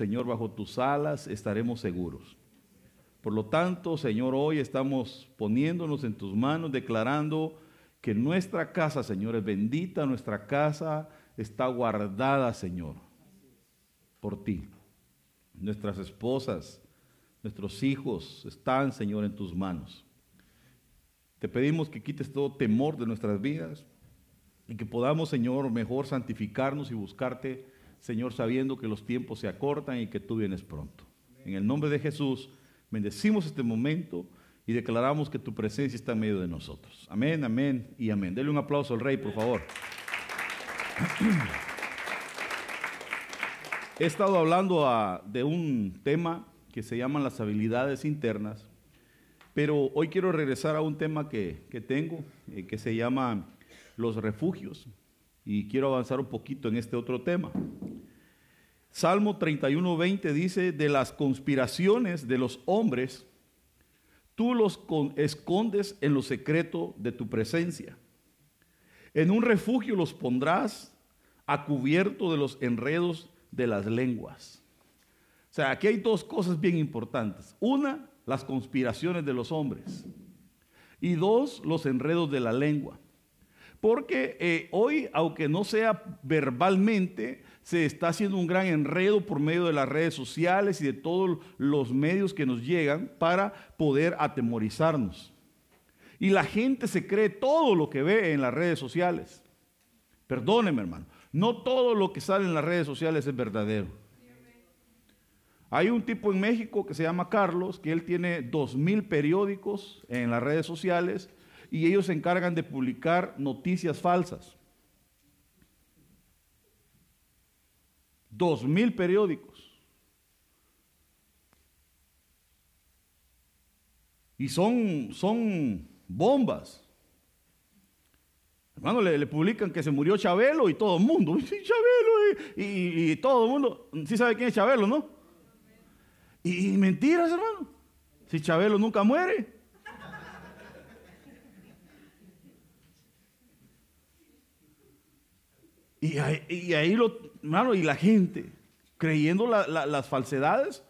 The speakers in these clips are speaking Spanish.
Señor, bajo tus alas estaremos seguros. Por lo tanto, Señor, hoy estamos poniéndonos en tus manos, declarando que nuestra casa, Señor, es bendita, nuestra casa está guardada, Señor, por ti. Nuestras esposas, nuestros hijos están, Señor, en tus manos. Te pedimos que quites todo temor de nuestras vidas y que podamos, Señor, mejor santificarnos y buscarte, Señor, sabiendo que los tiempos se acortan y que tú vienes pronto. En el nombre de Jesús, bendecimos este momento y declaramos que tu presencia está en medio de nosotros. Amén, amén y amén. Dele un aplauso al Rey, por favor. He estado hablando ah, de un tema que se llama las habilidades internas, pero hoy quiero regresar a un tema que, tengo, eh, que se llama los refugios, y quiero avanzar un poquito en este otro tema. Salmo 31.20 dice, de las conspiraciones de los hombres, tú los escondes en lo secreto de tu presencia. En un refugio los pondrás a cubierto de los enredos de las lenguas. O sea, aquí hay dos cosas bien importantes. Una, las conspiraciones de los hombres. Y dos, los enredos de la lengua. Porque eh, hoy, aunque no sea verbalmente, se está haciendo un gran enredo por medio de las redes sociales y de todos los medios que nos llegan para poder atemorizarnos. Y la gente se cree todo lo que ve en las redes sociales. Perdóneme, hermano. No todo lo que sale en las redes sociales es verdadero. Hay un tipo en México que se llama Carlos, que él tiene dos mil periódicos en las redes sociales y ellos se encargan de publicar noticias falsas. Dos mil periódicos. Y son, son bombas. Hermano, le, publican que se murió Chabelo y todo el mundo. Sí, Chabelo y, todo el mundo. Sí sabe quién es Chabelo, ¿no? Y, mentiras, hermano. Si Chabelo nunca muere. Y ahí, lo, hermano, y la gente creyendo las falsedades.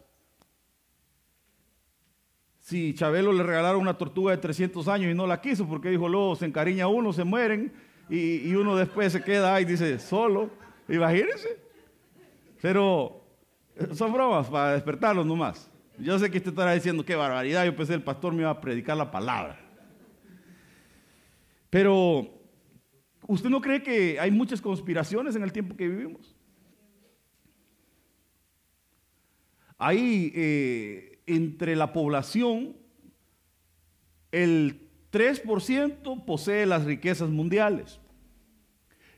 Si Chabelo le regalaron una tortuga de 300 años y no la quiso porque dijo, luego se encariña uno, se mueren y, uno después se queda ahí, dice, solo. Imagínense. Pero son bromas para despertarlos nomás. Yo sé que usted estará diciendo qué barbaridad. Yo pensé el pastor me iba a predicar la palabra. Pero, ¿usted no cree que hay muchas conspiraciones en el tiempo que vivimos? Hay eh, entre la población el 3% posee las riquezas mundiales.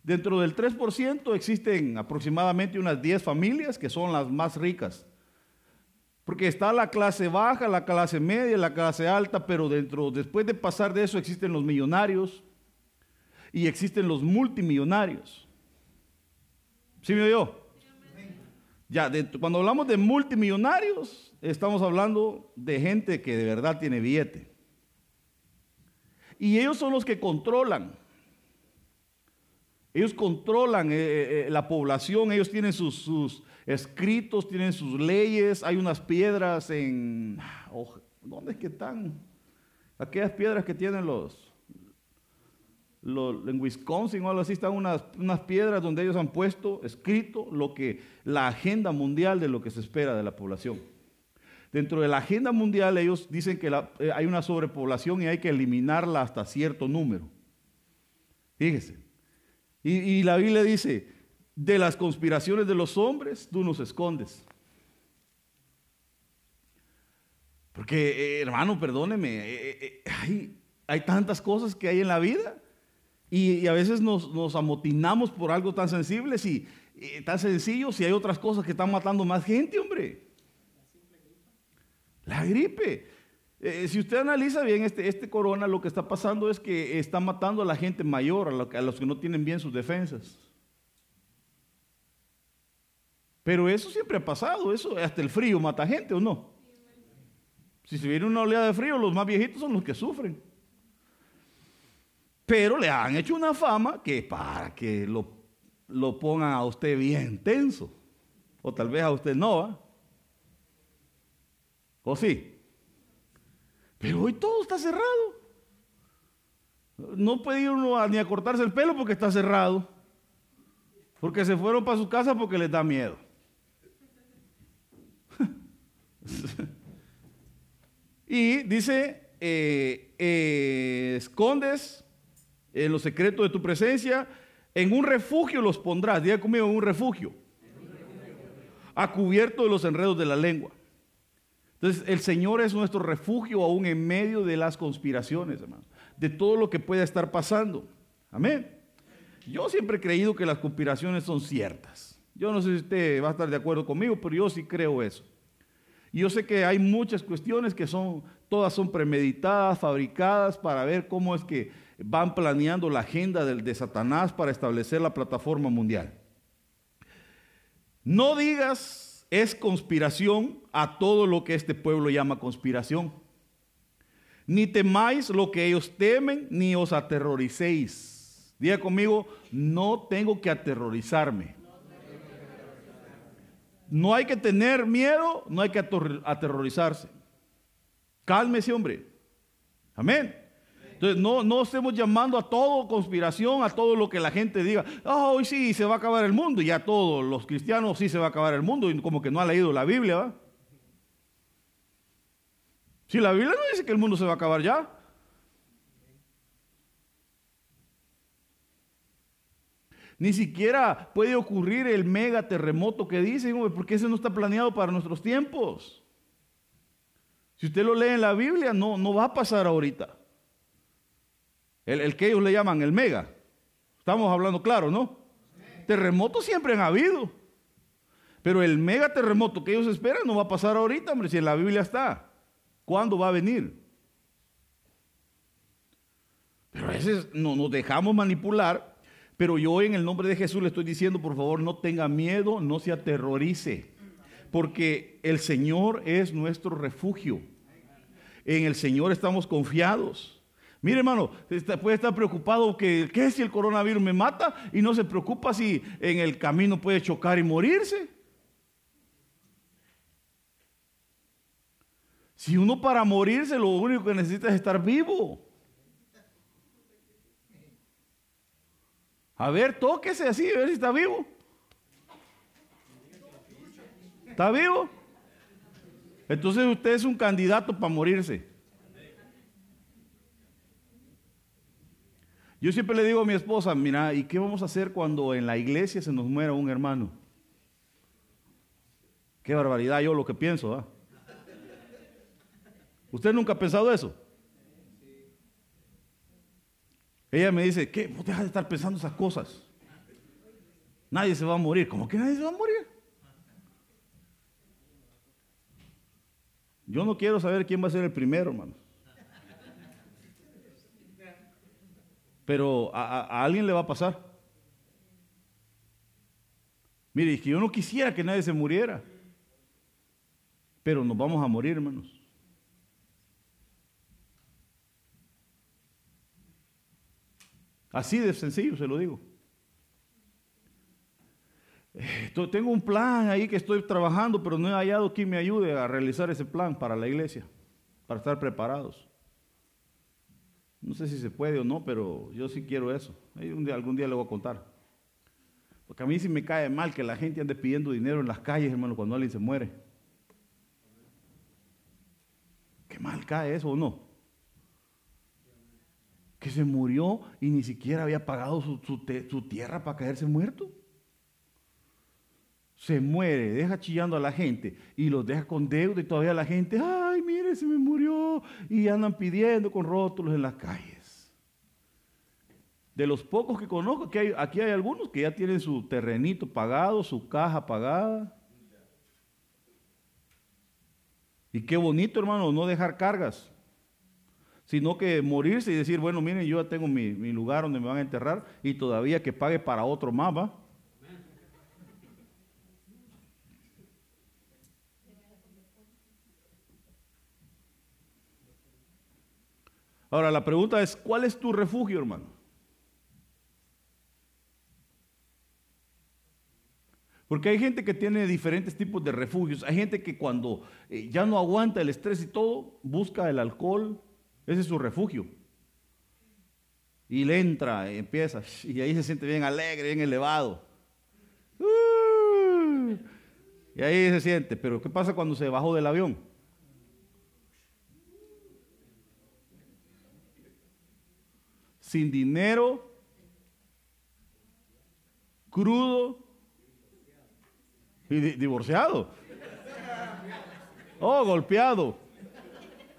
Dentro del 3% existen aproximadamente unas 10 familias que son las más ricas. Porque está la clase baja, la clase media, la clase alta, pero dentro, después de pasar de eso existen los millonarios y existen los multimillonarios. ¿Sí me oyó? Ya, cuando hablamos de multimillonarios, estamos hablando de gente que de verdad tiene billete. Y ellos son los que controlan ellos controlan eh, eh, eh, la población, ellos tienen sus, escritos, tienen sus leyes. Hay unas piedras en... Oh, ¿Dónde es que están? Aquellas piedras que tienen los, en Wisconsin o algo así, están unas, unas, piedras donde ellos han puesto escrito lo que la agenda mundial de lo que se espera de la población. Dentro de la agenda mundial ellos dicen que hay una sobrepoblación y hay que eliminarla hasta cierto número. Fíjese. Y, la Biblia dice, de las conspiraciones de los hombres tú nos escondes. Porque, eh, hermano, perdóneme, eh, eh, hay, tantas cosas que hay en la vida y, a veces nos, amotinamos por algo tan sensible y tan sencillo si hay otras cosas que están matando más gente, hombre. La gripe. Eh, si usted analiza bien este, este corona, lo que está pasando es que está matando a la gente mayor, a, los que no tienen bien sus defensas. Pero eso siempre ha pasado, eso hasta el frío mata gente o no. Si se viene una oleada de frío, los más viejitos son los que sufren. Pero le han hecho una fama que para que lo, lo pongan a usted bien tenso. O tal vez a usted no, ¿ah? ¿O sí? Pero hoy todo está cerrado. No puede ir uno ni a cortarse el pelo porque está cerrado. Porque se fueron para su casa porque les da miedo. y dice, eh, eh, escondes en los secretos de tu presencia, en un refugio los pondrás, diga conmigo, en un refugio, a cubierto de los enredos de la lengua. Entonces, el Señor es nuestro refugio aún en medio de las conspiraciones, hermano, de todo lo que pueda estar pasando. Amén. Yo siempre he creído que las conspiraciones son ciertas. Yo no sé si usted va a estar de acuerdo conmigo, pero yo sí creo eso. Y yo sé que hay muchas cuestiones que son, todas son premeditadas, fabricadas para ver cómo es que van planeando la agenda de Satanás para establecer la plataforma mundial. No digas es conspiración a todo lo que este pueblo llama conspiración. Ni temáis lo que ellos temen, ni os aterroricéis. Diga conmigo, no tengo que aterrorizarme. No hay que tener miedo, no hay que aterrorizarse. Cálmese, hombre. Amén. Entonces, no, no estemos llamando a todo conspiración, a todo lo que la gente diga, ah, hoy sí se va a acabar el mundo, y a todos los cristianos sí se va a acabar el mundo, y como que no ha leído la Biblia, ¿va? Si la Biblia no dice que el mundo se va a acabar ya. Ni siquiera puede ocurrir el mega terremoto que dicen, porque ese no está planeado para nuestros tiempos. Si usted lo lee en la Biblia, no, no va a pasar ahorita. El, que ellos le llaman el mega. Estamos hablando claro, ¿no? Terremotos siempre han habido. Pero el mega terremoto que ellos esperan no va a pasar ahorita, hombre, si en la Biblia está. ¿Cuándo va a venir? Pero a veces no, nos dejamos manipular. Pero yo en el nombre de Jesús le estoy diciendo, por favor, no tenga miedo, no se aterrorice. Porque el Señor es nuestro refugio. En el Señor estamos confiados. Mire, hermano, puede estar preocupado que, ¿qué si el coronavirus me mata? Y no se preocupa si en el camino puede chocar y morirse. Si uno para morirse lo único que necesita es estar vivo. A ver, tóquese así, a ver si está vivo. ¿Está vivo? Entonces usted es un candidato para morirse. Yo siempre le digo a mi esposa, mira, ¿y qué vamos a hacer cuando en la iglesia se nos muera un hermano? Qué barbaridad, yo lo que pienso. ¿ah? ¿Usted nunca ha pensado eso? Ella me dice, ¿qué? Vos dejas de estar pensando esas cosas. Nadie se va a morir. ¿Cómo que nadie se va a morir? Yo no quiero saber quién va a ser el primero, hermano. Pero a, alguien le va a pasar. Mire, es que yo no quisiera que nadie se muriera, pero nos vamos a morir, hermanos. Así de sencillo se lo digo. Tengo un plan ahí que estoy trabajando, pero no he hallado quien me ayude a realizar ese plan para la iglesia, para estar preparados. No sé si se puede o no, pero yo sí quiero eso. algún día le voy a contar. Porque a mí sí me cae mal que la gente ande pidiendo dinero en las calles, hermano, cuando alguien se muere. Qué mal cae eso o no. Que se murió y ni siquiera había pagado su, su tierra para caerse muerto. Se muere, deja chillando a la gente y los deja con deuda y todavía la gente, ay, mire, se me murió. Y andan pidiendo con rótulos en las calles. De los pocos que conozco, que hay, aquí hay algunos que ya tienen su terrenito pagado, su caja pagada. Y qué bonito, hermano, no dejar cargas, sino que morirse y decir, bueno, miren, yo ya tengo mi, mi lugar donde me van a enterrar y todavía que pague para otro más. Ahora la pregunta es, ¿cuál es tu refugio, hermano? Porque hay gente que tiene diferentes tipos de refugios. Hay gente que cuando eh, ya no aguanta el estrés y todo, busca el alcohol. Ese es su refugio. Y le entra, empieza, y ahí se siente bien alegre, bien elevado. Uh, y ahí se siente. Pero ¿qué pasa cuando se bajó del avión? Sin dinero, crudo y divorciado. Oh, golpeado.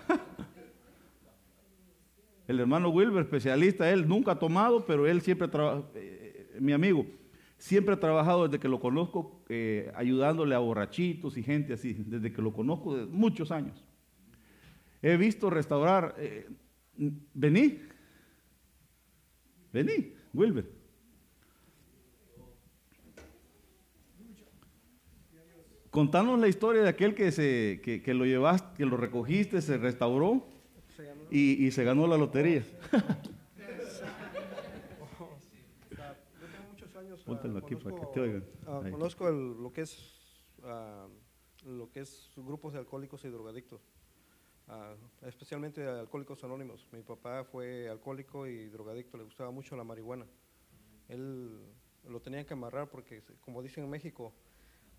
El hermano Wilber, especialista, él nunca ha tomado, pero él siempre, trabaja, eh, mi amigo, siempre ha trabajado desde que lo conozco, eh, ayudándole a borrachitos y gente así, desde que lo conozco de muchos años. He visto restaurar, eh, vení, vení, Wilber. Contanos la historia de aquel que, se, que, lo llevaste, que lo recogiste, se restauró y, se ganó la lotería. Yo tengo muchos años. Póntelo aquí para que te oigan. Ah, conozco lo que es ah, lo que es grupos de alcohólicos y drogadictos, ah, especialmente alcohólicos anónimos. Mi papá fue alcohólico y drogadicto, le gustaba mucho la marihuana. Él lo tenía que amarrar porque, como dicen en México,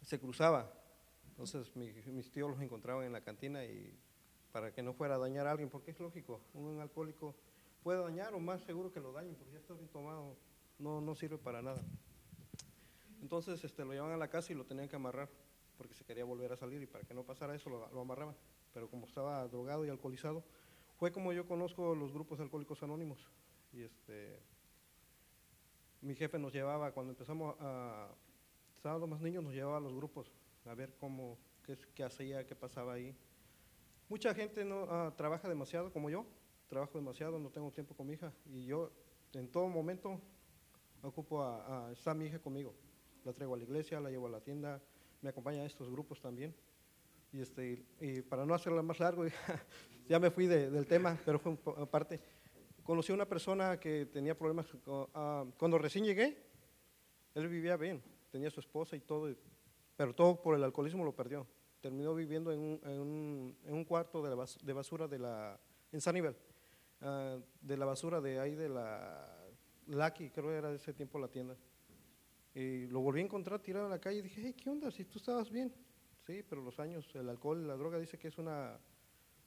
se cruzaba entonces mis tíos los encontraban en la cantina y para que no fuera a dañar a alguien, porque es lógico, un alcohólico puede dañar o más seguro que lo dañen, porque ya está bien tomado, no, no sirve para nada. Entonces este, lo llevaban a la casa y lo tenían que amarrar, porque se quería volver a salir y para que no pasara eso lo amarraban. Pero como estaba drogado y alcoholizado, fue como yo conozco los grupos alcohólicos anónimos. Y este, mi jefe nos llevaba, cuando empezamos a, estábamos más niños, nos llevaba a los grupos a ver cómo, qué, hacía, qué pasaba ahí. Mucha gente no ah, trabaja demasiado como yo, trabajo demasiado, no tengo tiempo con mi hija y yo en todo momento ocupo a, está mi hija conmigo. La traigo a la iglesia, la llevo a la tienda, me acompaña a estos grupos también. Y, este, y para no hacerla más largo, ya me fui del tema, pero fue aparte. Conocí a una persona que tenía problemas, ah, cuando recién llegué, él vivía bien, tenía su esposa y todo, pero todo por el alcoholismo lo perdió. Terminó viviendo en un, en un, cuarto de, la de, basura de la, en San Nivel, ah, de la basura de ahí de la Lucky, creo que era de ese tiempo la tienda. Y lo volví a encontrar tirado en la calle y dije, hey, ¿qué onda? Si tú estabas bien. Sí, pero los años, el alcohol la droga dice que es una,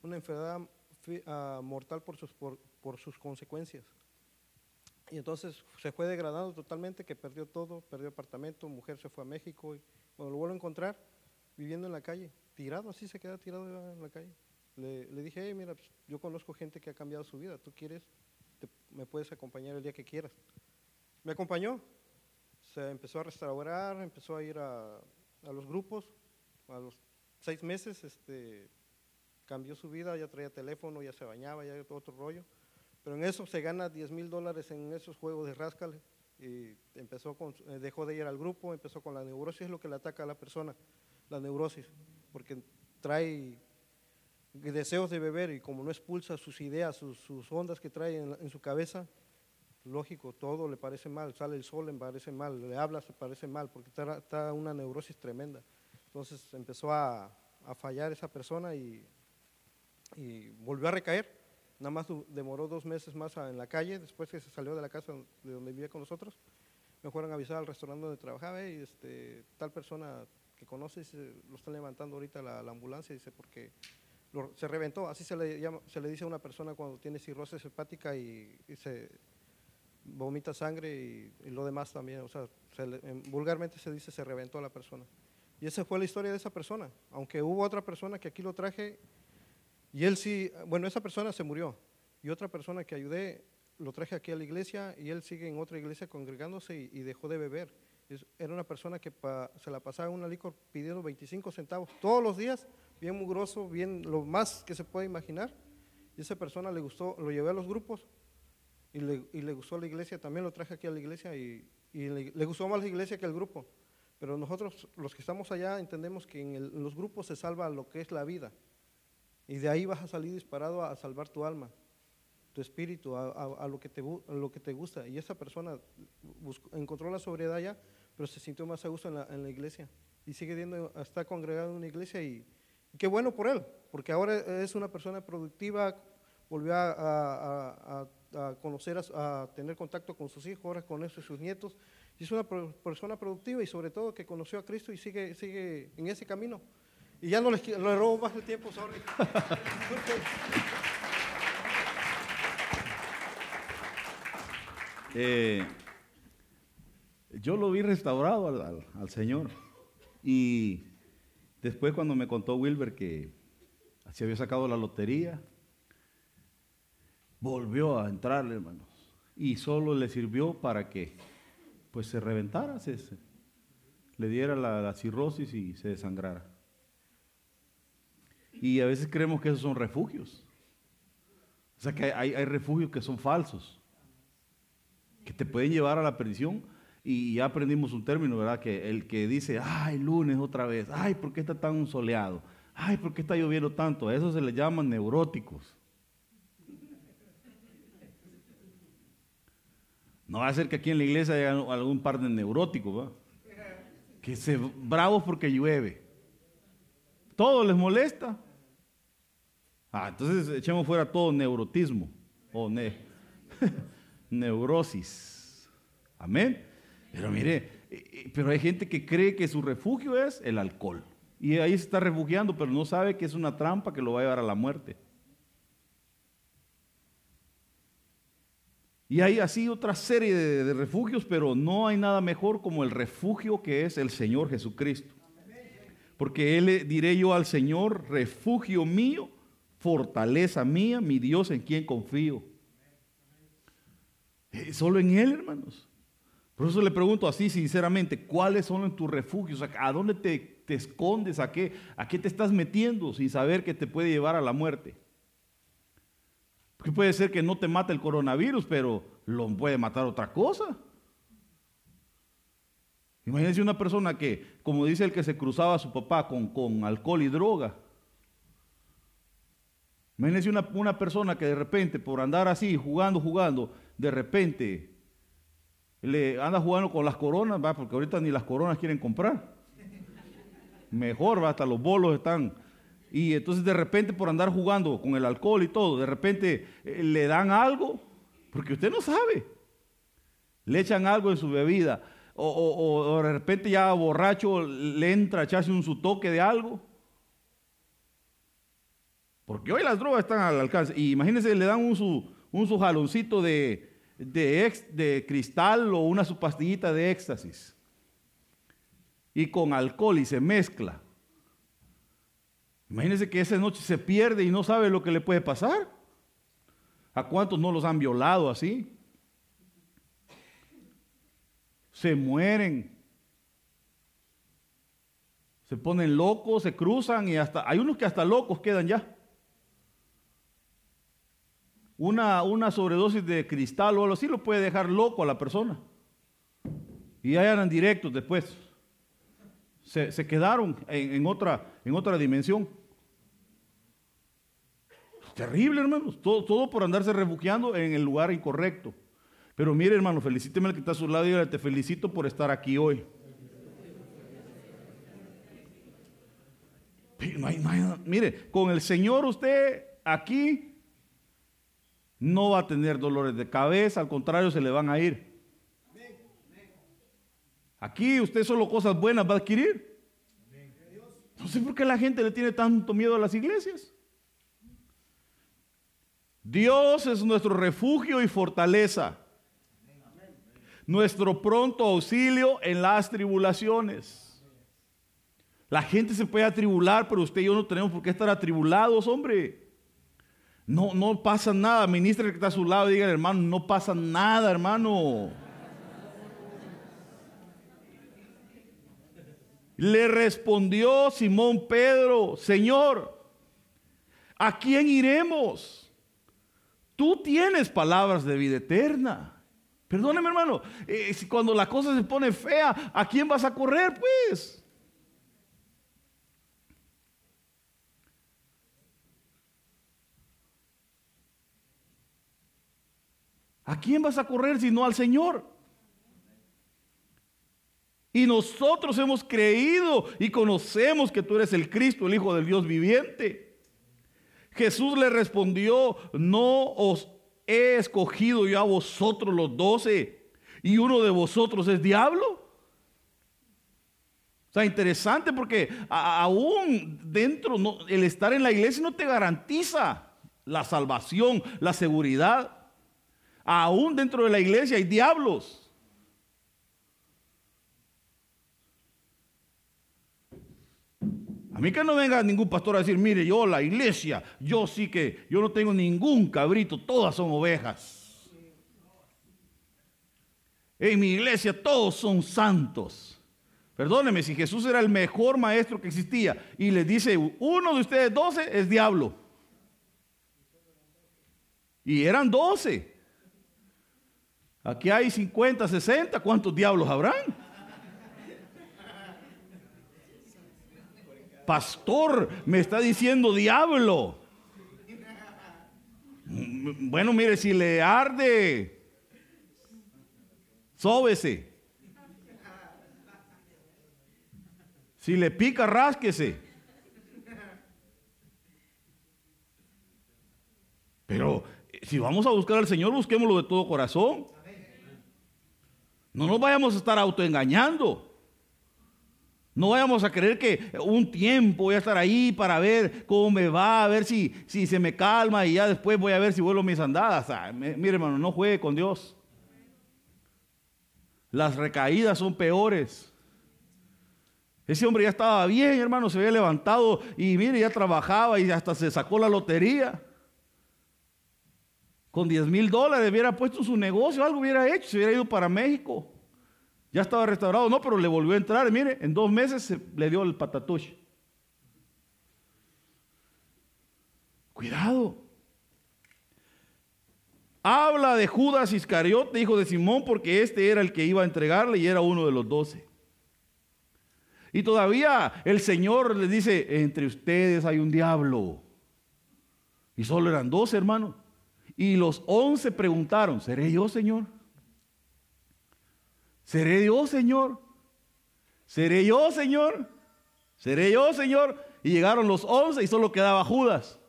una enfermedad uh, mortal por sus, por, por sus consecuencias. Y entonces se fue degradando totalmente, que perdió todo, perdió apartamento, mujer se fue a México. Y, cuando lo vuelvo a encontrar, viviendo en la calle, tirado, así se queda tirado en la calle. Le, dije, mira, pues, yo conozco gente que ha cambiado su vida, tú quieres, me puedes acompañar el día que quieras. Me acompañó, se empezó a restaurar, empezó a ir a, los grupos, a los seis meses este, cambió su vida, ya traía teléfono, ya se bañaba, ya otro rollo. Pero en eso se gana 10 mil dólares en esos juegos de rascales y empezó con, eh, dejó de ir al grupo, empezó con la neurosis, es lo que le ataca a la persona, la neurosis, porque trae deseos de beber y como no expulsa sus ideas, sus, ondas que trae en, su cabeza, lógico, todo le parece mal, sale el sol, le parece mal, le habla, se parece mal, porque está, una neurosis tremenda. Entonces empezó a, fallar esa persona y, y volvió a recaer Nada más demoró dos meses más en la calle, después que se salió de la casa de donde vivía con nosotros. Me fueron a avisar al restaurante donde trabajaba y este, tal persona que conoces lo están levantando ahorita la, ambulancia, dice, porque se reventó. Así se le, llama, se le dice a una persona cuando tiene cirrosis hepática y, se vomita sangre y, lo demás también. O sea, vulgarmente se dice se reventó a la persona. Y esa fue la historia de esa persona. Aunque hubo otra persona que aquí lo traje y él sí, bueno, esa persona se murió. Y otra persona que ayudé, lo traje aquí a la iglesia y él sigue en otra iglesia congregándose y, dejó de beber. era una persona que se la pasaba en una licor pidiendo 25 centavos todos los días, bien mugroso, bien lo más que se puede imaginar. Y esa persona le gustó, lo llevé a los grupos y le, gustó la iglesia, también lo traje aquí a la iglesia y, le, gustó más la iglesia que el grupo. Pero nosotros, los que estamos allá, entendemos que en los grupos se salva lo que es la vida. Y de ahí vas a salir disparado a, salvar tu alma, tu espíritu, a, lo que te, lo que te gusta. Y esa persona encontró la sobriedad ya pero se sintió más a gusto en la, iglesia y sigue viendo, está congregado en una iglesia y, qué bueno por él, porque ahora es una persona productiva, volvió a, conocer, a, tener contacto con sus hijos, ahora con eso sus nietos, y es una persona productiva y sobre todo que conoció a Cristo y sigue, sigue en ese camino. Y ya no les, robo más el tiempo, sorry. Eh, yo lo vi restaurado al, Señor. Y después cuando me contó Wilber que se había sacado la lotería, volvió a entrar, hermanos. Y solo le sirvió para que pues se reventara, se, le diera la cirrosis y se desangrara. Y a veces creemos que esos son refugios. O sea que hay, refugios que son falsos, que te pueden llevar a la perdición. Y ya aprendimos un término, ¿verdad? Que el que dice, ay, lunes otra vez, ay, ¿por qué está tan soleado? Ay, ¿por qué está lloviendo tanto? A eso se le llaman neuróticos. No va a ser que aquí en la iglesia haya algún par de neuróticos, ¿verdad? Que se bravos porque llueve. Todo les molesta. Ah, entonces echemos fuera todo neurotismo o neurosis. Amén. Pero mire, pero hay gente que cree que su refugio es el alcohol. Y ahí se está refugiando, pero no sabe que es una trampa que lo va a llevar a la muerte. Y hay así otra serie de, de refugios, pero no hay nada mejor como el refugio que es el Señor Jesucristo. Porque Él diré yo al Señor, refugio mío fortaleza mía, mi Dios en quien confío. Eh, solo en Él, hermanos. Por eso le pregunto así sinceramente, ¿cuáles son tus refugios? ¿A dónde te, escondes? ¿A qué, ¿A qué te estás metiendo sin saber que te puede llevar a la muerte? Porque puede ser que no te mate el coronavirus, pero lo puede matar otra cosa. Imagínense una persona que, como dice el que se cruzaba a su papá con, con alcohol y droga, Imagínense una, una persona que de repente, por andar así, jugando, jugando, de repente le anda jugando con las coronas, ¿va? porque ahorita ni las coronas quieren comprar. Mejor, ¿va? hasta los bolos están. Y entonces de repente por andar jugando con el alcohol y todo, de repente eh, le dan algo, porque usted no sabe. Le echan algo en su bebida. O, o de repente ya borracho le entra a echarse un su toque de algo. Porque hoy las drogas están al alcance. Y imagínense, le dan un su, un su jaloncito de, de, cristal o una su pastillita de éxtasis. Y con alcohol y se mezcla. Imagínense que esa noche se pierde y no sabe lo que le puede pasar. ¿A cuántos no los han violado así? Se mueren. Se ponen locos, se cruzan y hasta hay unos que hasta locos quedan ya una, una sobredosis de cristal o algo así lo puede dejar loco a la persona. Y ahí eran directos después. Se, quedaron en, otra, en otra dimensión. Terrible, hermanos. Todo, todo por andarse refugiando en el lugar incorrecto. Pero mire, hermano, felicíteme al que está a su lado y te felicito por estar aquí hoy. mire, con el Señor usted aquí no va a tener dolores de cabeza, al contrario, se le van a ir. Aquí usted solo cosas buenas va a adquirir. No sé por qué la gente le tiene tanto miedo a las iglesias. Dios es nuestro refugio y fortaleza. Nuestro pronto auxilio en las tribulaciones. La gente se puede atribular, pero usted y yo no tenemos por qué estar atribulados, hombre. No, no pasa nada. Ministra que está a su lado, diga hermano, no pasa nada, hermano. Le respondió Simón Pedro, Señor, ¿a quién iremos? Tú tienes palabras de vida eterna. Perdóneme, hermano, eh, cuando la cosa se pone fea, ¿a quién vas a correr, pues? ¿A quién vas a correr si no al Señor? Y nosotros hemos creído y conocemos que tú eres el Cristo, el Hijo del Dios viviente. Jesús le respondió, no os he escogido yo a vosotros los doce y uno de vosotros es diablo. O sea, interesante porque aún dentro, el estar en la iglesia no te garantiza la salvación, la seguridad. Aún dentro de la iglesia hay diablos. A mí que no venga ningún pastor a decir, mire, yo la iglesia, yo sí que, yo no tengo ningún cabrito, todas son ovejas. En mi iglesia todos son santos. Perdóneme, si Jesús era el mejor maestro que existía y le dice, uno de ustedes doce es diablo. Y eran doce. Aquí hay 50, 60, ¿cuántos diablos habrán? Pastor, me está diciendo diablo. Bueno, mire, si le arde, sóbese. Si le pica, rásquese. Pero si vamos a buscar al Señor, busquémoslo de todo corazón. No nos vayamos a estar autoengañando. No vayamos a creer que un tiempo voy a estar ahí para ver cómo me va, a ver si, si se me calma y ya después voy a ver si vuelvo mis andadas. mire hermano, no juegue con Dios. Las recaídas son peores. Ese hombre ya estaba bien, hermano, se había levantado y mire, ya trabajaba y hasta se sacó la lotería. Con 10 mil dólares hubiera puesto su negocio, algo hubiera hecho, se hubiera ido para México. Ya estaba restaurado, no, pero le volvió a entrar. Mire, en dos meses se le dio el patatush. Cuidado. Habla de Judas Iscariote, hijo de Simón, porque este era el que iba a entregarle y era uno de los doce. Y todavía el Señor le dice, entre ustedes hay un diablo. Y solo eran dos hermanos. Y los once preguntaron, ¿seré yo, Señor? ¿Seré yo, Señor? ¿Seré yo, Señor? ¿Seré yo, Señor? Y llegaron los once y solo quedaba Judas.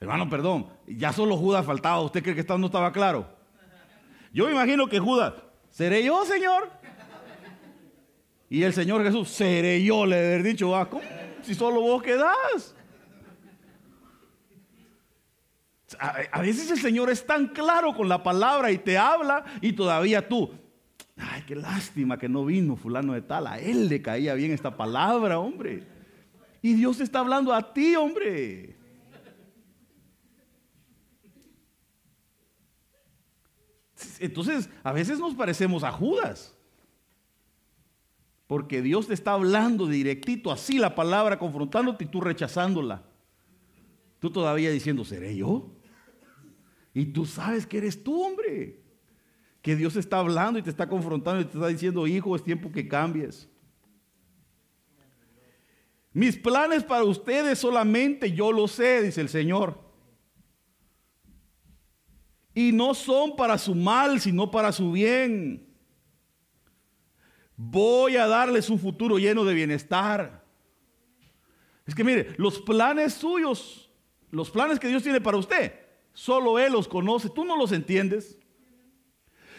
Hermano, perdón, ya solo Judas faltaba. ¿Usted cree que esto no estaba claro? Yo me imagino que Judas, ¿seré yo, Señor? Y el Señor Jesús, seré yo, le haber dicho, ah, si solo vos quedás. A, veces el Señor es tan claro con la palabra y te habla y todavía tú, ay, qué lástima que no vino fulano de tal, a él le caía bien esta palabra, hombre. Y Dios está hablando a ti, hombre. Entonces, a veces nos parecemos a Judas. Porque Dios te está hablando directito, así la palabra, confrontándote y tú rechazándola. Tú todavía diciendo, ¿seré yo? Y tú sabes que eres tú, hombre. Que Dios está hablando y te está confrontando y te está diciendo, hijo, es tiempo que cambies. Mis planes para ustedes solamente yo lo sé, dice el Señor. Y no son para su mal, sino para su bien Voy a darles un futuro lleno de bienestar. Es que mire, los planes suyos, los planes que Dios tiene para usted, solo Él los conoce, tú no los entiendes.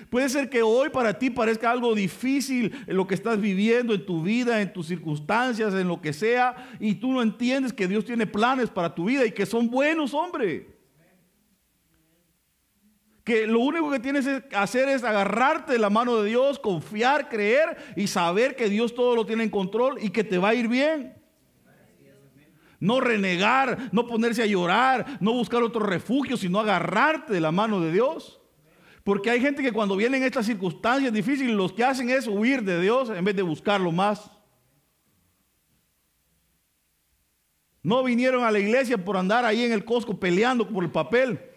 Puede ser que hoy para ti parezca algo difícil lo que estás viviendo, en tu vida, en tus circunstancias, en lo que sea, y tú no entiendes que Dios tiene planes para tu vida y que son buenos, hombre que lo único que tienes que hacer es agarrarte de la mano de Dios, confiar, creer y saber que Dios todo lo tiene en control y que te va a ir bien. No renegar, no ponerse a llorar, no buscar otro refugio, sino agarrarte de la mano de Dios. Porque hay gente que cuando vienen estas circunstancias difíciles, los que hacen es huir de Dios en vez de buscarlo más. No vinieron a la iglesia por andar ahí en el Costco peleando por el papel.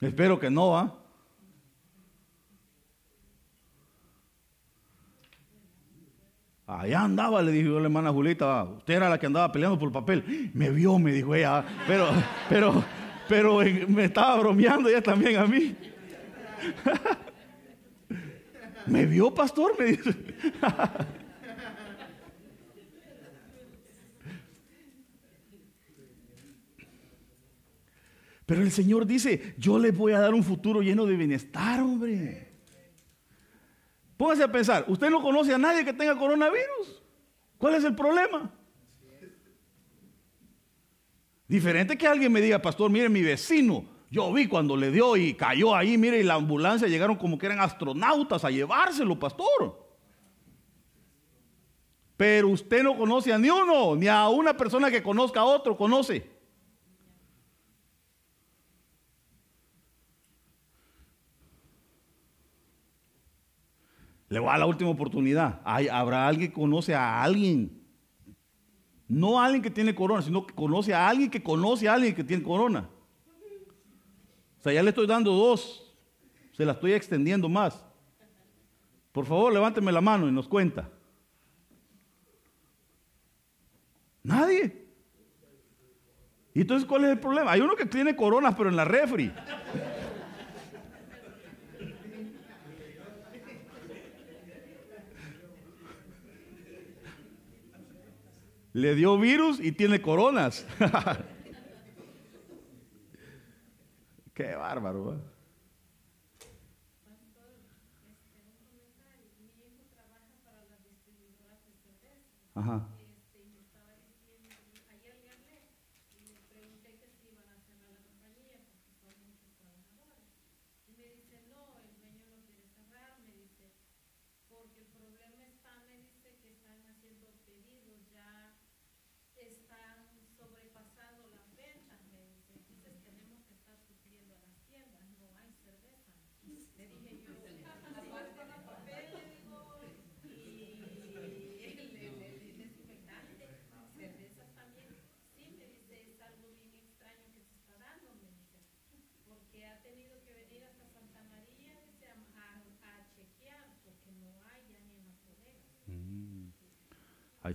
Espero que no, ¿ah? Allá andaba, le a la hermana Julita, usted era la que andaba peleando por el papel. Me vio, me dijo ella, pero, pero, pero me estaba bromeando ella también a mí. ¿Me vio, pastor? Me dice. Pero el Señor dice, yo les voy a dar un futuro lleno de bienestar, hombre. Póngase a pensar, usted no conoce a nadie que tenga coronavirus. ¿Cuál es el problema? Diferente que alguien me diga, pastor, mire mi vecino, yo vi cuando le dio y cayó ahí, mire, y la ambulancia llegaron como que eran astronautas a llevárselo, pastor. Pero usted no conoce a ni uno, ni a una persona que conozca a otro, conoce. Le voy a la última oportunidad. habrá alguien que conoce a alguien. No alguien que tiene corona, sino que conoce a alguien que conoce a alguien que tiene corona. O sea, ya le estoy dando dos. Se la estoy extendiendo más. Por favor, levánteme la mano y nos cuenta. Nadie. ¿Y entonces cuál es el problema? Hay uno que tiene coronas, pero en la refri. Le dio virus y tiene coronas. Qué bárbaro. ¿eh? Ajá. Ahí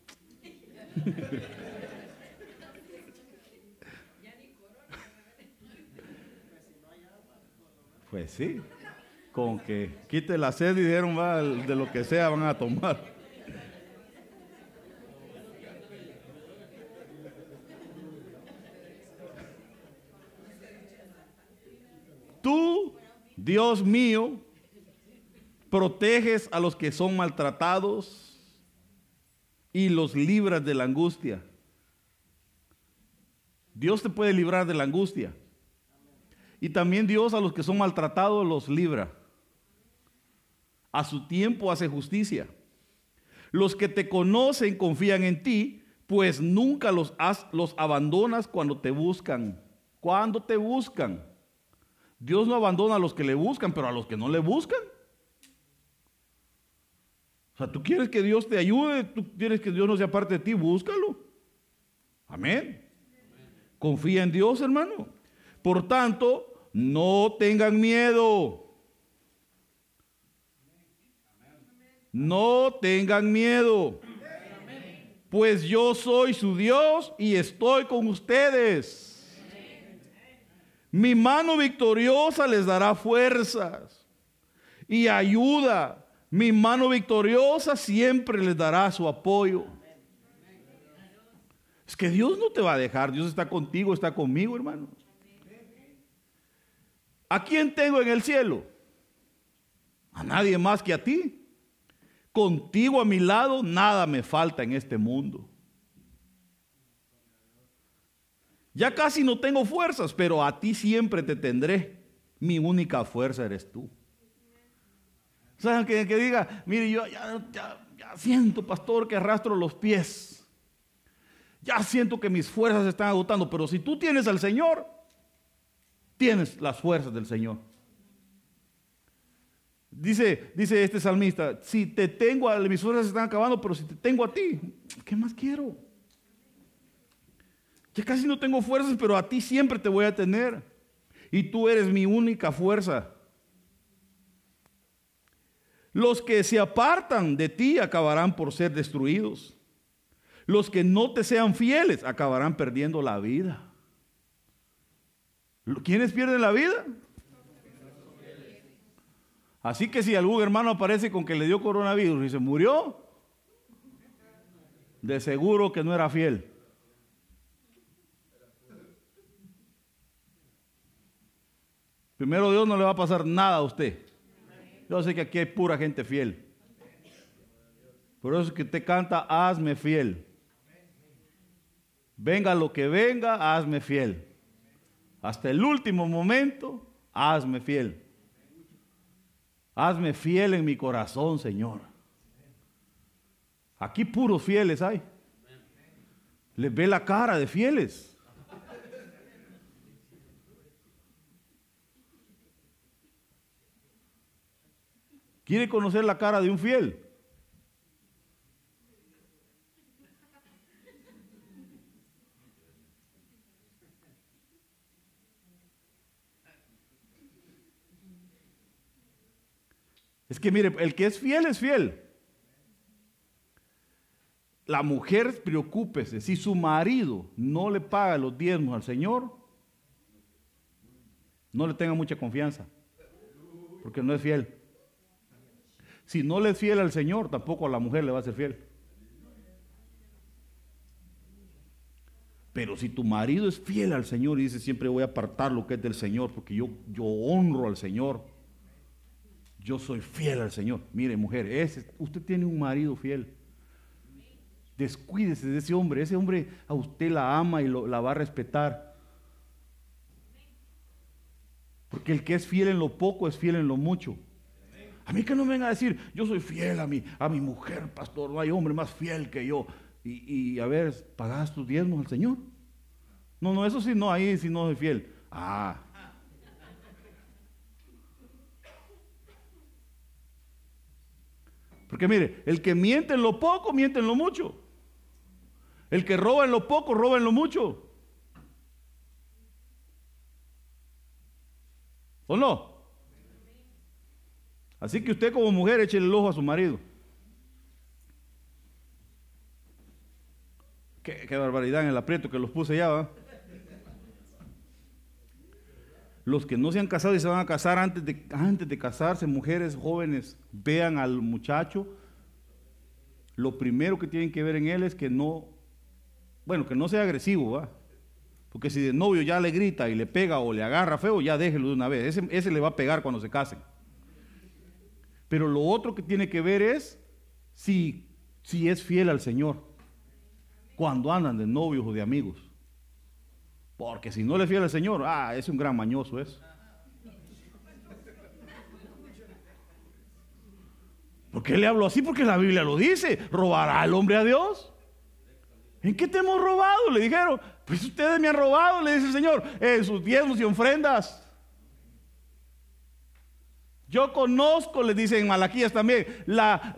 Pues sí, con que quite la sed y dieron de lo que sea van a tomar. Tú, Dios mío, proteges a los que son maltratados y los libras de la angustia. Dios te puede librar de la angustia. Y también Dios a los que son maltratados los libra. A su tiempo hace justicia. Los que te conocen confían en ti, pues nunca los, los abandonas cuando te buscan. Cuando te buscan. Dios no abandona a los que le buscan, pero a los que no le buscan sea, tú quieres que Dios te ayude, tú quieres que Dios no sea parte de ti, búscalo. Amén. Confía en Dios, hermano. Por tanto, no tengan miedo. No tengan miedo. Pues yo soy su Dios y estoy con ustedes. Mi mano victoriosa les dará fuerzas y ayuda mi mano victoriosa siempre les dará su apoyo. Es que Dios no te va a dejar, Dios está contigo, está conmigo, hermano. ¿A quién tengo en el cielo? A nadie más que a ti. Contigo a mi lado, nada me falta en este mundo. Ya casi no tengo fuerzas, pero a ti siempre te tendré. Mi única fuerza eres tú. O sea, que, diga, mire, yo ya, ya siento, pastor, que arrastro los pies. Ya siento que mis fuerzas se están agotando, pero si tú tienes al Señor, tienes las fuerzas del Señor. Dice, dice este salmista, si te tengo, mis fuerzas se están acabando, pero si te tengo a ti, ¿qué más quiero? Ya casi no tengo fuerzas, pero a ti siempre te voy a tener. Y tú eres mi única fuerza. Los que se apartan de ti acabarán por ser destruidos. Los que no te sean fieles acabarán perdiendo la vida. ¿Quiénes pierden la vida? Así que si algún hermano aparece con que le dio coronavirus y se murió, de seguro que no era fiel. Primero Dios no le va a pasar nada a usted. Yo sé que aquí hay pura gente fiel. Por eso es que te canta, hazme fiel. Venga lo que venga, hazme fiel. Hasta el último momento, hazme fiel. Hazme fiel en mi corazón, Señor. Aquí puros fieles hay. Les ve la cara de fieles. ¿Quiere conocer la cara de un fiel? Es que mire, el que es fiel es fiel. La mujer, preocúpese, si su marido no le paga los diezmos al Señor, no le tenga mucha confianza, porque no es fiel. Si no le es fiel al Señor, tampoco a la mujer le va a ser fiel. Pero si tu marido es fiel al Señor y dice siempre voy a apartar lo que es del Señor, porque yo, yo honro al Señor, yo soy fiel al Señor. Mire, mujer, usted tiene un marido fiel. Descuídese de ese hombre. Ese hombre a usted la ama y la va a respetar. Porque el que es fiel en lo poco es fiel en lo mucho. A mí que no me venga a decir, yo soy fiel a mi, a mi mujer, pastor, no hay hombre más fiel que yo. Y, a ver, ¿pagas tus diezmos al Señor? No, no, eso sí, no, ahí sí no soy fiel. Ah. Porque mire, el que miente en lo poco, miente en lo mucho. El que roba en lo poco, roba en lo mucho. ¿O no? Así que usted como mujer eche el ojo a su marido. Qué, barbaridad en el aprieto que los puse ya. Los que no se han casado y se van a casar antes de, antes de casarse, mujeres jóvenes, vean al muchacho. Lo primero que tienen que ver en él es que no, bueno, que no sea agresivo, ¿va? Porque si de novio ya le grita y le pega o le agarra feo, ya déjelo de una vez. Ese, ese le va a pegar cuando se casen. Pero lo otro que tiene que ver es si, si es fiel al Señor cuando andan de novios o de amigos. Porque si no le fiel al Señor, ah, es un gran mañoso eso. ¿Por qué le hablo así? Porque la Biblia lo dice. ¿Robará el hombre a Dios? ¿En qué te hemos robado? Le dijeron. Pues ustedes me han robado, le dice el Señor, en sus diezmos y ofrendas. Yo conozco, le dicen en Malaquías también,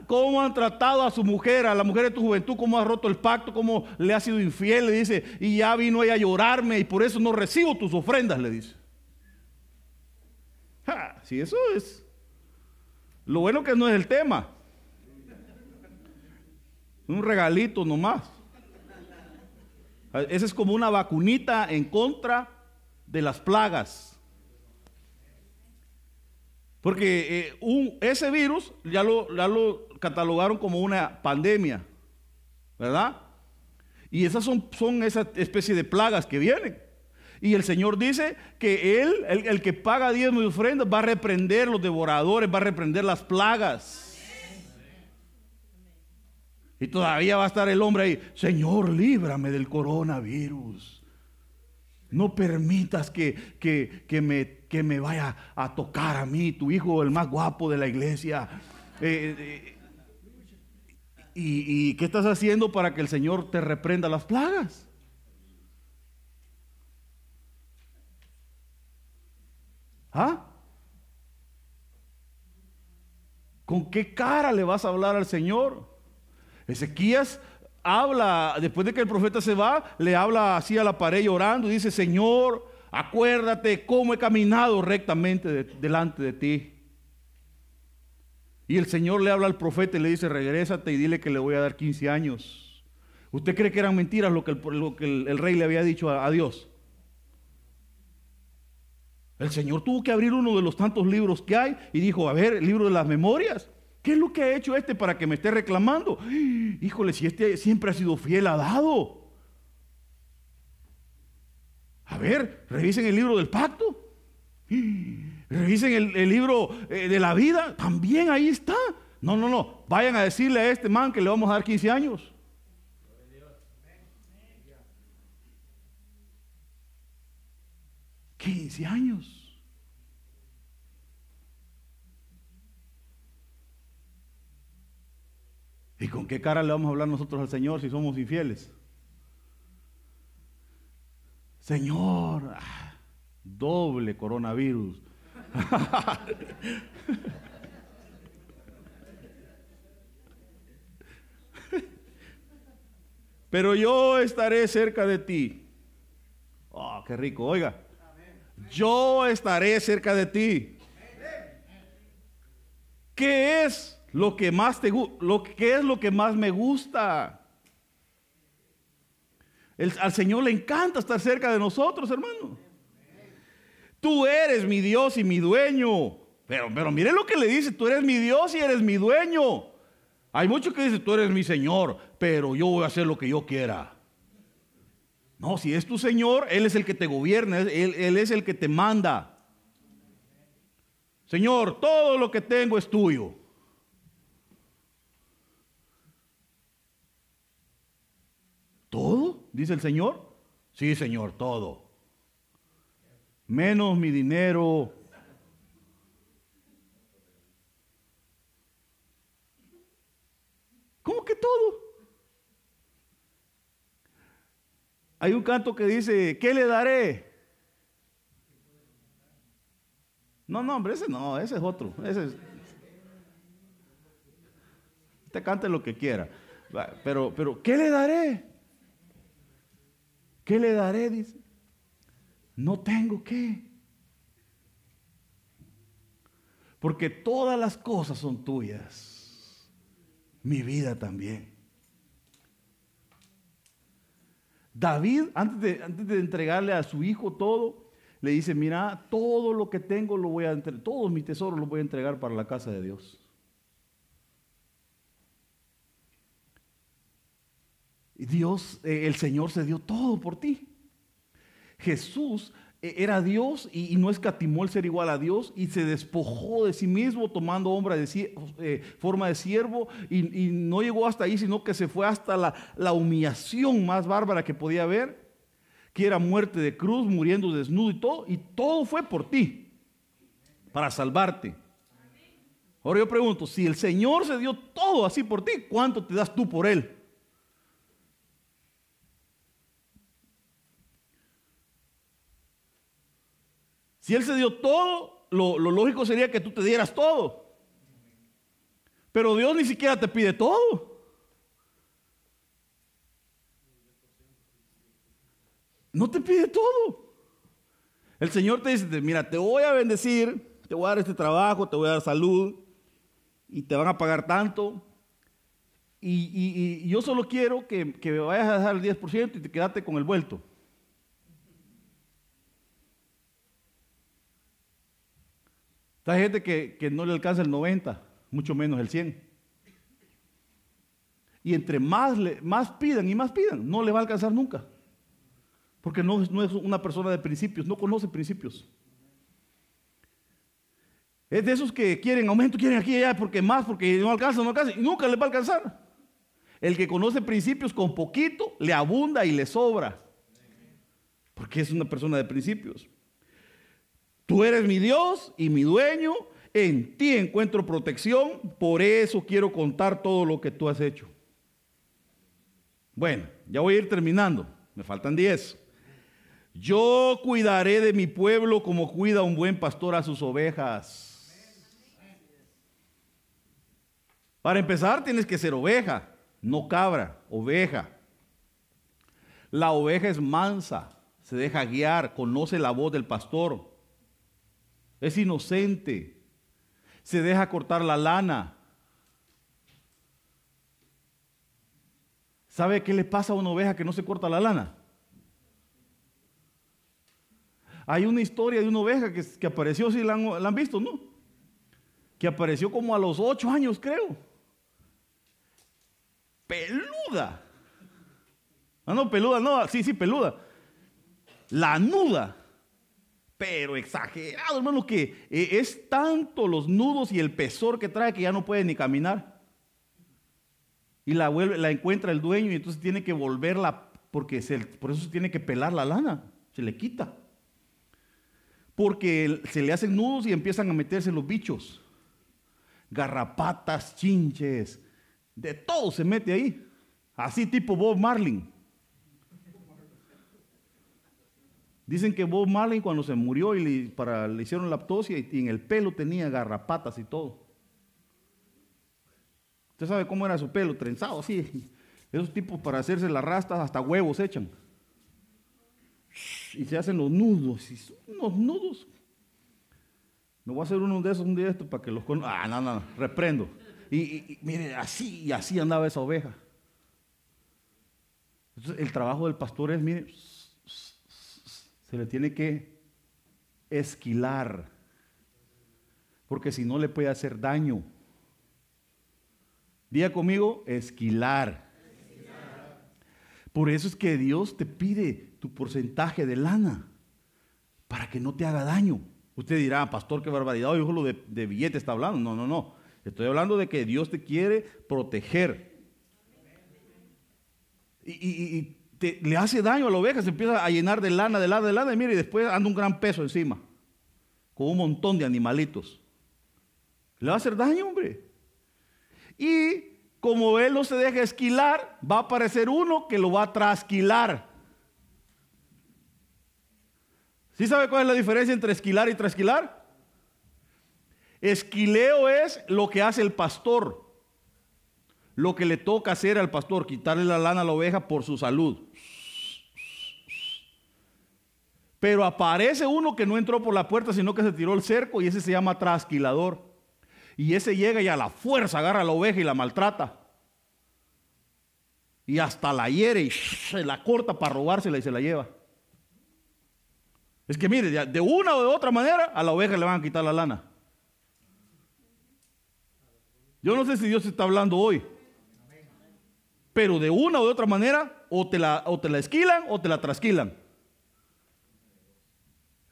cómo han tratado a su mujer, a la mujer de tu juventud, cómo ha roto el pacto, cómo le ha sido infiel, le dice, y ya vino ella a llorarme y por eso no recibo tus ofrendas, le dice. si eso es. Lo bueno que no es el tema. Un regalito nomás. Esa es como una vacunita en contra de las plagas. Porque eh, ese virus ya lo, lo catalogaron como una pandemia, ¿verdad? Y esas son, son esa especie de plagas que vienen. Y el Señor dice que Él, el, que paga diezmo y ofrendas, va a reprender los devoradores, va a reprender las plagas. Y todavía va a estar el hombre ahí, Señor, líbrame del coronavirus. No permitas que, que, me, que me vaya a tocar a mí, tu hijo, el más guapo de la iglesia. Eh, eh, ¿Y, qué estás haciendo para que el Señor te reprenda las plagas? ¿Ah? ¿Con qué cara le vas a hablar al Señor? Ezequías habla, después de que el profeta se va, le habla así a la pared llorando y dice, Señor, acuérdate cómo he caminado rectamente delante de ti. Y el Señor le habla al profeta y le dice, regrésate y dile que le voy a dar 15 años. ¿Usted cree que eran mentiras lo que el, rey le había dicho a, Dios? El Señor tuvo que abrir uno de los tantos libros que hay y dijo, a ver, el libro de las memorias. ¿Qué es lo que ha hecho este para que me esté reclamando? Híjole, si este siempre ha sido fiel ha dado. A ver, revisen el libro del pacto. Revisen el, libro eh, de la vida. También ahí está. No, no, no. Vayan a decirle a este man que le vamos a dar 15 años. ¿15 años? ¿Y con qué cara le vamos a hablar nosotros al Señor si somos infieles? Señor, ah, doble coronavirus. Pero yo estaré cerca de ti. Oh, qué rico, oiga. Yo estaré cerca de ti. ¿Qué es lo que más te lo que es lo que más me gusta? al Señor le encanta estar cerca de nosotros, hermano. Tú eres mi Dios y mi dueño. Pero, pero mire lo que le dice, tú eres mi Dios y eres mi dueño. Hay muchos que dicen, tú eres mi Señor, pero yo voy a hacer lo que yo quiera. No, si es tu Señor, Él es el que te gobierna, él es el que te manda. Señor, todo lo que tengo es tuyo. ¿Todo? Dice el Señor. Sí, Señor, todo. Menos mi dinero. ¿Cómo que todo? Hay un canto que dice, ¿qué le daré? No, no, hombre, ese no, ese es otro. Ese es... Te cante lo que quiera. Pero, pero, ¿qué le daré? ¿Qué le daré? Dice. No tengo qué. Porque todas las cosas son tuyas. Mi vida también. David, antes de, antes de entregarle a su hijo todo, le dice, mira, todo lo que tengo lo voy a entregar, todos mis tesoros los voy a entregar para la casa de Dios. Dios, eh, el Señor se dio todo por ti. Jesús eh, era Dios y, no escatimó el ser igual a Dios y se despojó de sí mismo tomando hombre de, eh, forma de siervo y, no llegó hasta ahí, sino que se fue hasta la, la, humillación más bárbara que podía haber, que era muerte de cruz, muriendo desnudo y todo, y todo fue por ti, para salvarte. Ahora yo pregunto, si el Señor se dio todo así por ti, ¿cuánto te das tú por Él? Si Él se dio todo, lo, lógico sería que tú te dieras todo. Pero Dios ni siquiera te pide todo. No te pide todo. El Señor te dice, mira, te voy a bendecir, te voy a dar este trabajo, te voy a dar salud y te van a pagar tanto. Y, yo solo quiero que, que, me vayas a dejar el 10% y te quedate con el vuelto. Hay gente que, no le alcanza el 90, mucho menos el 100. Y entre más, más pidan y más pidan, no le va a alcanzar nunca. Porque no, no, es una persona de principios, no conoce principios. Es de esos que quieren aumento, quieren aquí y allá, porque más, porque no alcanza, no alcanza, y nunca le va a alcanzar. El que conoce principios con poquito, le abunda y le sobra. Porque es una persona de principios. Tú eres mi Dios y mi dueño, en ti encuentro protección, por eso quiero contar todo lo que tú has hecho. Bueno, ya voy a ir terminando. Me faltan 10. Yo cuidaré de mi pueblo como cuida un buen pastor a sus ovejas. Para empezar, tienes que ser oveja, no cabra, oveja. La oveja es mansa, se deja guiar, conoce la voz del pastor, es inocente, se deja cortar la lana. ¿Sabe qué le pasa a una oveja que no se corta la lana? Hay una historia de una oveja que, apareció, si la han, visto, ¿no? Que apareció como a los ocho años, creo. Peluda. Ah, no, peluda, no, sí, sí, peluda. La nuda. Pero exagerado, hermano, que eh, es tanto los nudos y el pesor que trae que ya no puede ni caminar. Y la, vuelve, la encuentra el dueño y entonces tiene que volverla, porque por eso se tiene que pelar la lana, se le quita porque se le hacen nudos y empiezan a meterse los bichos. Garrapatas, chinches, de todo se mete ahí. Así tipo Bob Marlin. Dicen que Bob Marlin cuando se murió y le, hicieron la autopsia y, en el pelo tenía garrapatas y todo. Usted sabe cómo era su pelo, trenzado así. Esos tipos para hacerse las rastas hasta huevos echan y se hacen los nudos, y unos nudos. No voy a hacer uno de esos un día esto para que los conozcan. Ah, no, no, reprendo. Y, mire, así y así andaba esa oveja. Entonces, el trabajo del pastor es, mire, se le tiene que esquilar, porque si no le puede hacer daño. Día conmigo, esquilar. Por eso es que Dios te pide tu porcentaje de lana para que no te haga daño. Usted dirá, pastor, qué barbaridad, oye, lo de, de billete está hablando. No, no, no. Estoy hablando de que Dios te quiere proteger. Y, le hace daño a la oveja, se empieza a llenar de lana, de lana, de lana, y mire, y después anda un gran peso encima, con un montón de animalitos. Le va a hacer daño, hombre. Y como él no se deja esquilar, va a aparecer uno que lo va a trasquilar. ¿Sí sabe cuál es la diferencia entre esquilar y trasquilar? Esquileo es lo que hace el pastor. Lo que le toca hacer al pastor, quitarle la lana a la oveja por su salud. Pero aparece uno que no entró por la puerta, sino que se tiró el cerco y ese se llama trasquilador. Y ese llega y a la fuerza agarra a la oveja y la maltrata. Y hasta la hiere y se la corta para robársela y se la lleva. Es que mire, de una o de otra manera a la oveja le van a quitar la lana. Yo no sé si Dios está hablando hoy. Pero de una o de otra manera, o te la, o te la esquilan o te la trasquilan.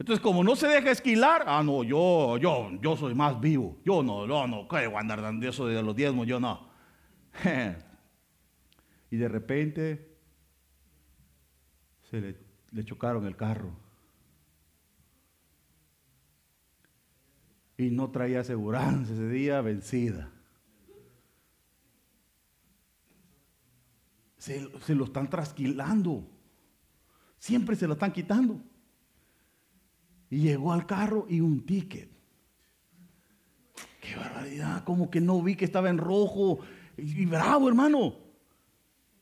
Entonces, como no se deja esquilar, ah, no, yo, yo, yo soy más vivo. Yo no, no, no, ¿qué voy a andar dando eso de los diezmos? Yo no. y de repente se le, le chocaron el carro. y no traía aseguranza ese día vencida. Se, lo están trasquilando. Siempre se lo están quitando. Y llegó al carro y un ticket. Qué barbaridad, como que no vi que estaba en rojo. Y, bravo, hermano.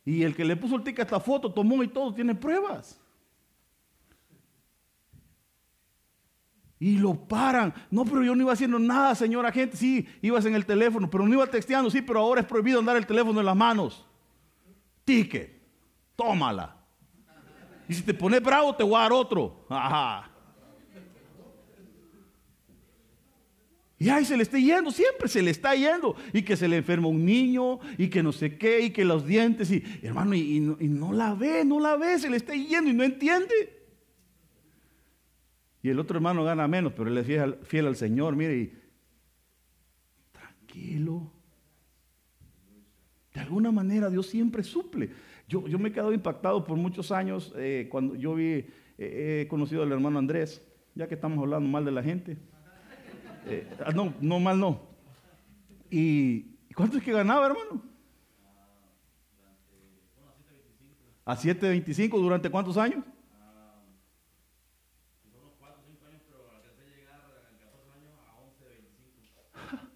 Y el que le puso el ticket a esta foto tomó y todo, tiene pruebas. Y lo paran. No, pero yo no iba haciendo nada, señora gente. Sí, ibas en el teléfono, pero no iba texteando. Sí, pero ahora es prohibido andar el teléfono en las manos. Ticket. Tómala. Y si te pones bravo, te voy a dar otro. Ajá. Y ahí se le está yendo, siempre se le está yendo. Y que se le enferma un niño, y que no sé qué, y que los dientes, y hermano, y, no la ve, no la ve, se le está yendo y no entiende. Y el otro hermano gana menos, pero él es fiel, al Señor, mire, y, tranquilo. De alguna manera Dios siempre suple. Yo, yo me he quedado impactado por muchos años eh, cuando yo vi, he conocido al hermano Andrés, ya que estamos hablando mal de la gente. Eh, ah, no, no mal no. ¿Y cuánto es que ganaba, hermano? A 7.25 durante cuántos años?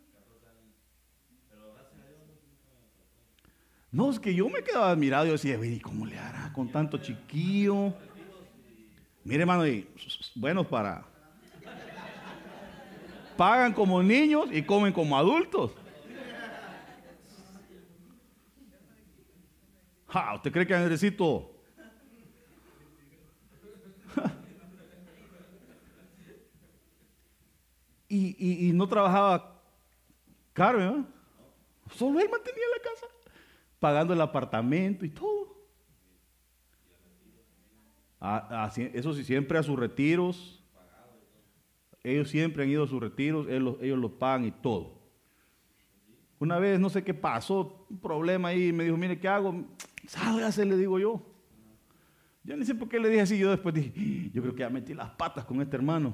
No, es que yo me quedaba admirado y decía, ¿y cómo le hará con tanto chiquillo? Mire, hermano, y, bueno, para. Pagan como niños y comen como adultos. ¿Usted cree que necesito? y, y, no trabajaba Carmen, Solo él mantenía la casa pagando el apartamento y todo. eso sí, siempre a sus retiros. Ellos siempre han ido a sus retiros, ellos, ellos los pagan y todo. Una vez, no sé qué pasó, un problema ahí, me dijo, mire, ¿qué hago? Sálgase, le digo yo. Yo ni sé por qué le dije así, yo después dije, yo creo que ya metí las patas con este hermano.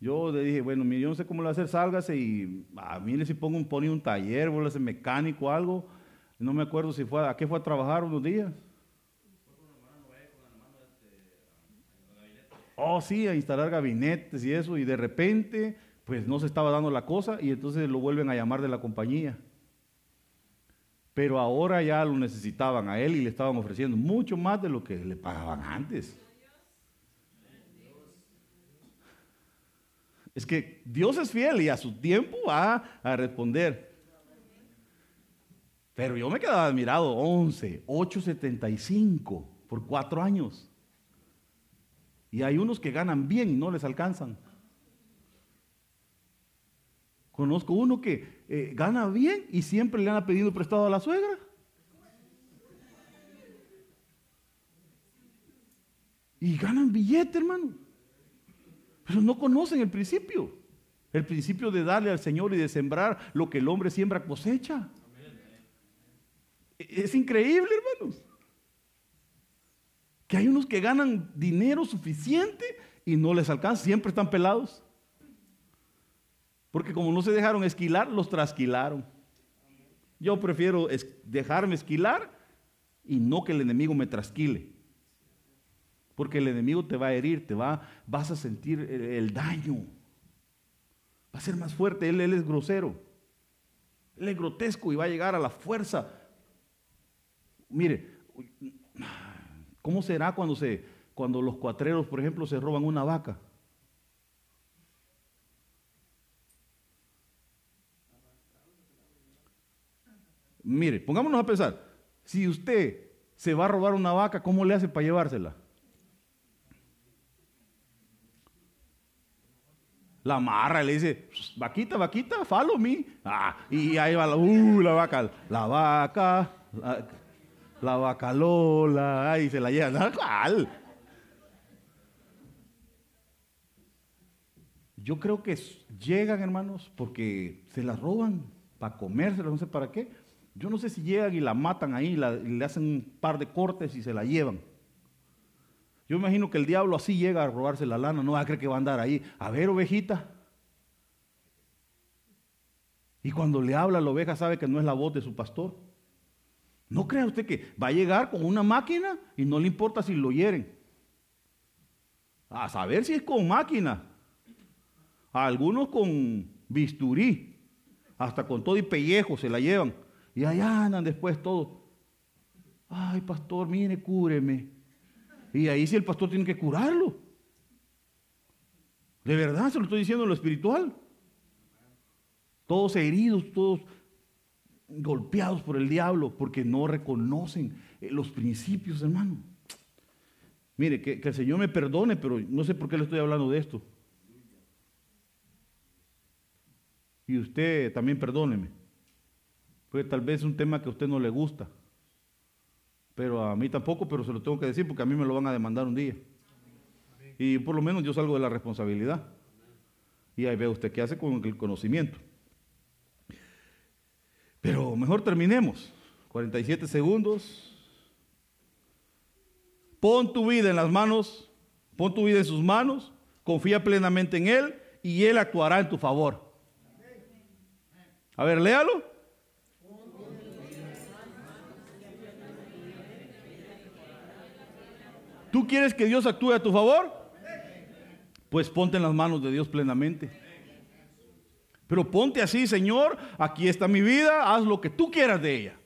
Yo le dije, bueno, mire, yo no sé cómo lo hacer, sálgase y a mí si pongo un, pone un taller, vuelve a ser mecánico algo, no me acuerdo si fue, ¿a qué fue a trabajar unos días? Oh, sí, a instalar gabinetes y eso, y de repente, pues no se estaba dando la cosa, y entonces lo vuelven a llamar de la compañía. Pero ahora ya lo necesitaban a él y le estaban ofreciendo mucho más de lo que le pagaban antes. Es que Dios es fiel y a su tiempo va a responder. Pero yo me quedaba admirado, 11, 8.75 por cuatro años. Y hay unos que ganan bien y no les alcanzan. Conozco uno que eh, gana bien y siempre le han pedido prestado a la suegra. Y ganan billete, hermano. Pero no conocen el principio. El principio de darle al Señor y de sembrar lo que el hombre siembra cosecha. Es increíble, hermanos. Que hay unos que ganan dinero suficiente y no les alcanza, siempre están pelados. Porque como no se dejaron esquilar, los trasquilaron. Yo prefiero dejarme esquilar y no que el enemigo me trasquile. Porque el enemigo te va a herir, te va, vas a sentir el, daño. Va a ser más fuerte, él, él es grosero. Él es grotesco y va a llegar a la fuerza Mire, ¿cómo será cuando, se, cuando los cuatreros, por ejemplo, se roban una vaca? Mire, pongámonos a pensar, si usted se va a robar una vaca, ¿cómo le hace para llevársela? La amarra y le dice, vaquita, vaquita, follow me. Ah, y ahí va la, uh, la vaca, la vaca, vaca Lola, ay, se la llevan. ¿Cuál? Yo creo que llegan, hermanos, porque se la roban para comérselas, no sé para qué. Yo no sé si llegan y la matan ahí, y le hacen un par de cortes y se la llevan. Yo imagino que el diablo así llega a robarse la lana, no va a creer que va a andar ahí. A ver, ovejita. Y cuando le habla la oveja sabe que no es la voz de su pastor. No crea usted que va a llegar con una máquina y no le importa si lo hieren. A saber si es con máquina. Algunos con bisturí. Hasta con todo y pellejo se la llevan. Y allá andan después todos. Ay, pastor, mire, cúreme. Y ahí sí el pastor tiene que curarlo. De verdad, se lo estoy diciendo en lo espiritual. Todos heridos, todos golpeados por el diablo porque no reconocen eh, los principios, hermano. Mire, que, el Señor me perdone, pero no sé por qué le estoy hablando de esto. Y usted también perdóneme. Porque tal vez es un tema que a usted no le gusta. Pero a mí tampoco, pero se lo tengo que decir porque a mí me lo van a demandar un día. Y por lo menos yo salgo de la responsabilidad. Y ahí ve usted qué hace con el conocimiento. Pero mejor terminemos. 47 segundos. Pon tu vida en las manos, pon tu vida en sus manos, confía plenamente en Él y Él actuará en tu favor. A ver, léalo. ¿Tú quieres que Dios actúe a tu favor? Pues ponte en las manos de Dios plenamente. Pero ponte así, Señor, aquí está mi vida, haz lo que tú quieras de ella.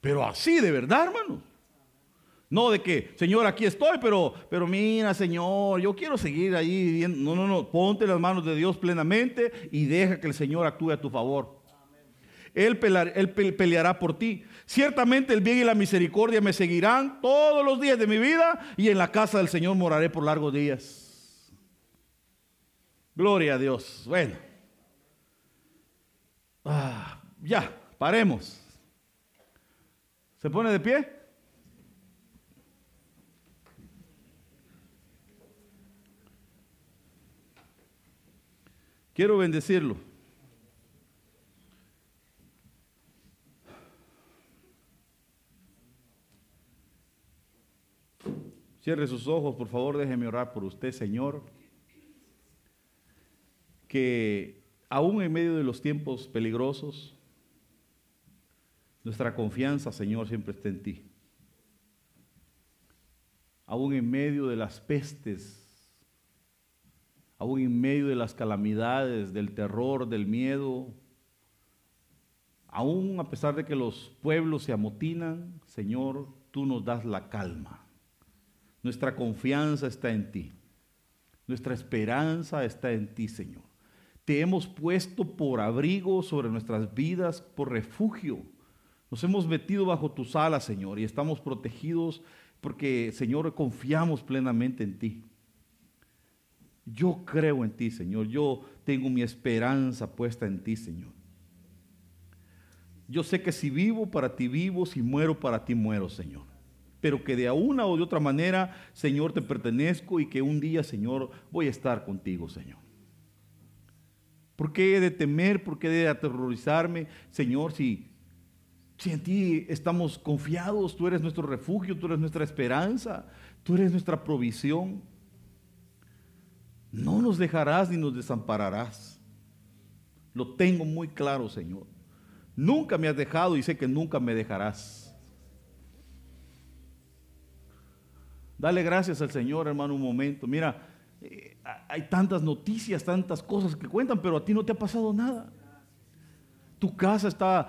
Pero así de verdad, hermanos. No de que, Señor, aquí estoy, pero, pero mira, Señor, yo quiero seguir ahí. No, no, no. Ponte las manos de Dios plenamente y deja que el Señor actúe a tu favor. Él peleará por ti. Ciertamente el bien y la misericordia me seguirán todos los días de mi vida y en la casa del Señor moraré por largos días. Gloria a Dios. Bueno. Ah, ya, paremos. ¿Se pone de pie? Quiero bendecirlo. Cierre sus ojos, por favor, déjeme orar por usted, Señor. Que aún en medio de los tiempos peligrosos, nuestra confianza, Señor, siempre esté en ti. Aún en medio de las pestes aún en medio de las calamidades, del terror, del miedo, aún a pesar de que los pueblos se amotinan, Señor, tú nos das la calma. Nuestra confianza está en ti. Nuestra esperanza está en ti, Señor. Te hemos puesto por abrigo sobre nuestras vidas, por refugio. Nos hemos metido bajo tus alas, Señor, y estamos protegidos porque, Señor, confiamos plenamente en ti. Yo creo en ti, Señor. Yo tengo mi esperanza puesta en ti, Señor. Yo sé que si vivo, para ti vivo, si muero, para ti muero, Señor. Pero que de una o de otra manera, Señor, te pertenezco y que un día, Señor, voy a estar contigo, Señor. ¿Por qué he de temer? ¿Por qué he de aterrorizarme, Señor, si, si en ti estamos confiados? Tú eres nuestro refugio, tú eres nuestra esperanza, tú eres nuestra provisión. No nos dejarás ni nos desampararás. Lo tengo muy claro, Señor. Nunca me has dejado y sé que nunca me dejarás. Dale gracias al Señor, hermano, un momento. Mira, eh, hay tantas noticias, tantas cosas que cuentan, pero a ti no te ha pasado nada. Tu casa está